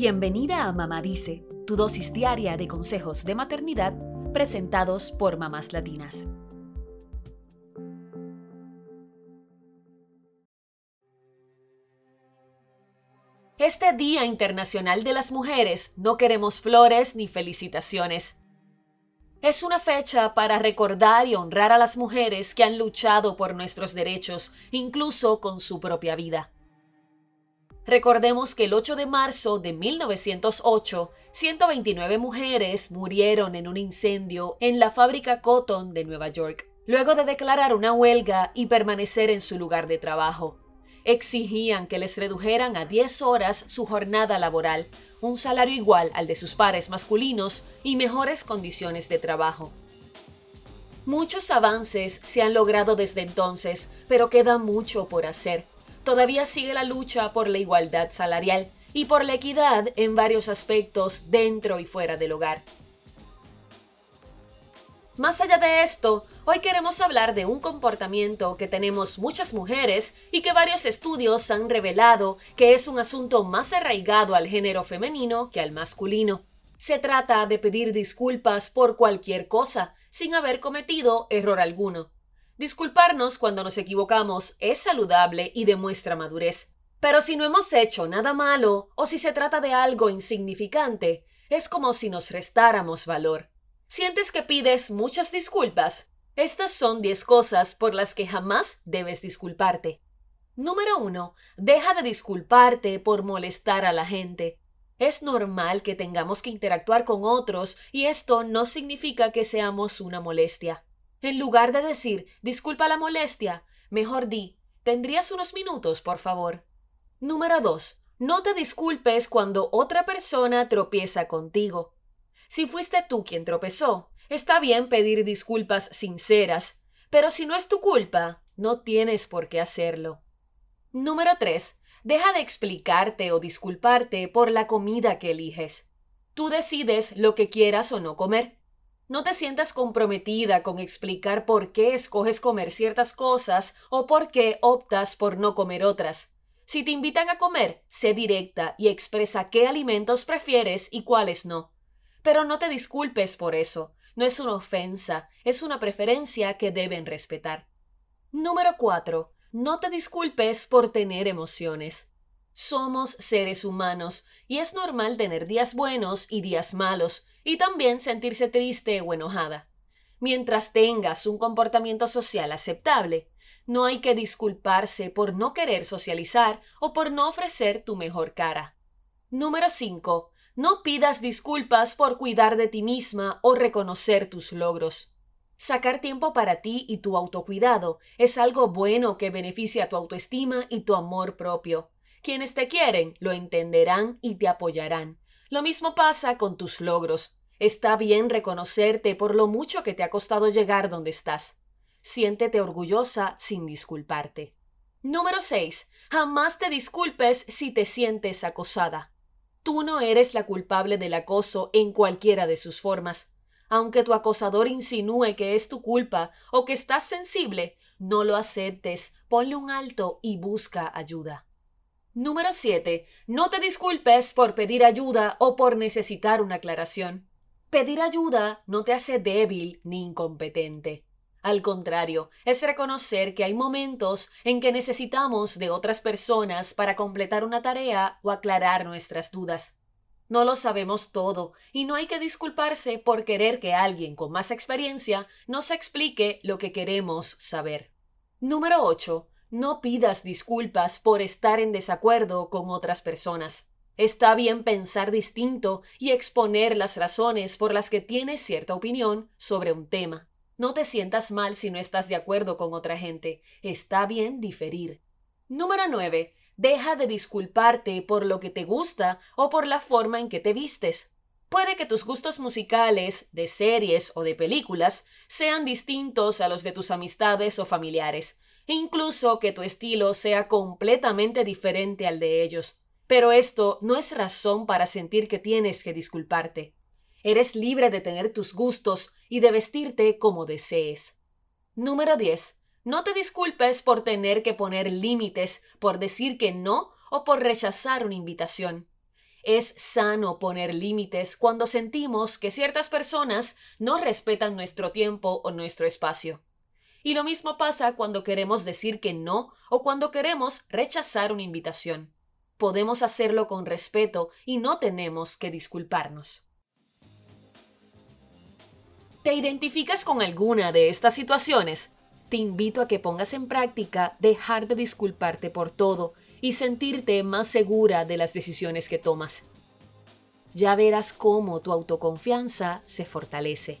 Bienvenida a Mamá Dice, tu dosis diaria de consejos de maternidad presentados por mamás latinas. Este Día Internacional de las Mujeres no queremos flores ni felicitaciones. Es una fecha para recordar y honrar a las mujeres que han luchado por nuestros derechos, incluso con su propia vida. Recordemos que el 8 de marzo de 1908, 129 mujeres murieron en un incendio en la fábrica Cotton de Nueva York, luego de declarar una huelga y permanecer en su lugar de trabajo. Exigían que les redujeran a 10 horas su jornada laboral, un salario igual al de sus pares masculinos y mejores condiciones de trabajo. Muchos avances se han logrado desde entonces, pero queda mucho por hacer todavía sigue la lucha por la igualdad salarial y por la equidad en varios aspectos dentro y fuera del hogar. Más allá de esto, hoy queremos hablar de un comportamiento que tenemos muchas mujeres y que varios estudios han revelado que es un asunto más arraigado al género femenino que al masculino. Se trata de pedir disculpas por cualquier cosa, sin haber cometido error alguno. Disculparnos cuando nos equivocamos es saludable y demuestra madurez. Pero si no hemos hecho nada malo o si se trata de algo insignificante, es como si nos restáramos valor. ¿Sientes que pides muchas disculpas? Estas son 10 cosas por las que jamás debes disculparte. Número 1. Deja de disculparte por molestar a la gente. Es normal que tengamos que interactuar con otros y esto no significa que seamos una molestia. En lugar de decir, disculpa la molestia, mejor di, ¿tendrías unos minutos, por favor? Número 2. No te disculpes cuando otra persona tropieza contigo. Si fuiste tú quien tropezó, está bien pedir disculpas sinceras, pero si no es tu culpa, no tienes por qué hacerlo. Número 3. Deja de explicarte o disculparte por la comida que eliges. Tú decides lo que quieras o no comer. No te sientas comprometida con explicar por qué escoges comer ciertas cosas o por qué optas por no comer otras. Si te invitan a comer, sé directa y expresa qué alimentos prefieres y cuáles no. Pero no te disculpes por eso. No es una ofensa, es una preferencia que deben respetar. Número 4. No te disculpes por tener emociones. Somos seres humanos y es normal tener días buenos y días malos, y también sentirse triste o enojada. Mientras tengas un comportamiento social aceptable, no hay que disculparse por no querer socializar o por no ofrecer tu mejor cara. Número 5. No pidas disculpas por cuidar de ti misma o reconocer tus logros. Sacar tiempo para ti y tu autocuidado es algo bueno que beneficia tu autoestima y tu amor propio. Quienes te quieren lo entenderán y te apoyarán. Lo mismo pasa con tus logros. Está bien reconocerte por lo mucho que te ha costado llegar donde estás. Siéntete orgullosa sin disculparte. Número 6. Jamás te disculpes si te sientes acosada. Tú no eres la culpable del acoso en cualquiera de sus formas. Aunque tu acosador insinúe que es tu culpa o que estás sensible, no lo aceptes, ponle un alto y busca ayuda. Número 7. No te disculpes por pedir ayuda o por necesitar una aclaración. Pedir ayuda no te hace débil ni incompetente. Al contrario, es reconocer que hay momentos en que necesitamos de otras personas para completar una tarea o aclarar nuestras dudas. No lo sabemos todo y no hay que disculparse por querer que alguien con más experiencia nos explique lo que queremos saber. Número 8. No pidas disculpas por estar en desacuerdo con otras personas. Está bien pensar distinto y exponer las razones por las que tienes cierta opinión sobre un tema. No te sientas mal si no estás de acuerdo con otra gente. Está bien diferir. Número 9. Deja de disculparte por lo que te gusta o por la forma en que te vistes. Puede que tus gustos musicales, de series o de películas, sean distintos a los de tus amistades o familiares, incluso que tu estilo sea completamente diferente al de ellos. Pero esto no es razón para sentir que tienes que disculparte. Eres libre de tener tus gustos y de vestirte como desees. Número 10. No te disculpes por tener que poner límites, por decir que no o por rechazar una invitación. Es sano poner límites cuando sentimos que ciertas personas no respetan nuestro tiempo o nuestro espacio. Y lo mismo pasa cuando queremos decir que no o cuando queremos rechazar una invitación. Podemos hacerlo con respeto y no tenemos que disculparnos. ¿Te identificas con alguna de estas situaciones? Te invito a que pongas en práctica dejar de disculparte por todo y sentirte más segura de las decisiones que tomas. Ya verás cómo tu autoconfianza se fortalece.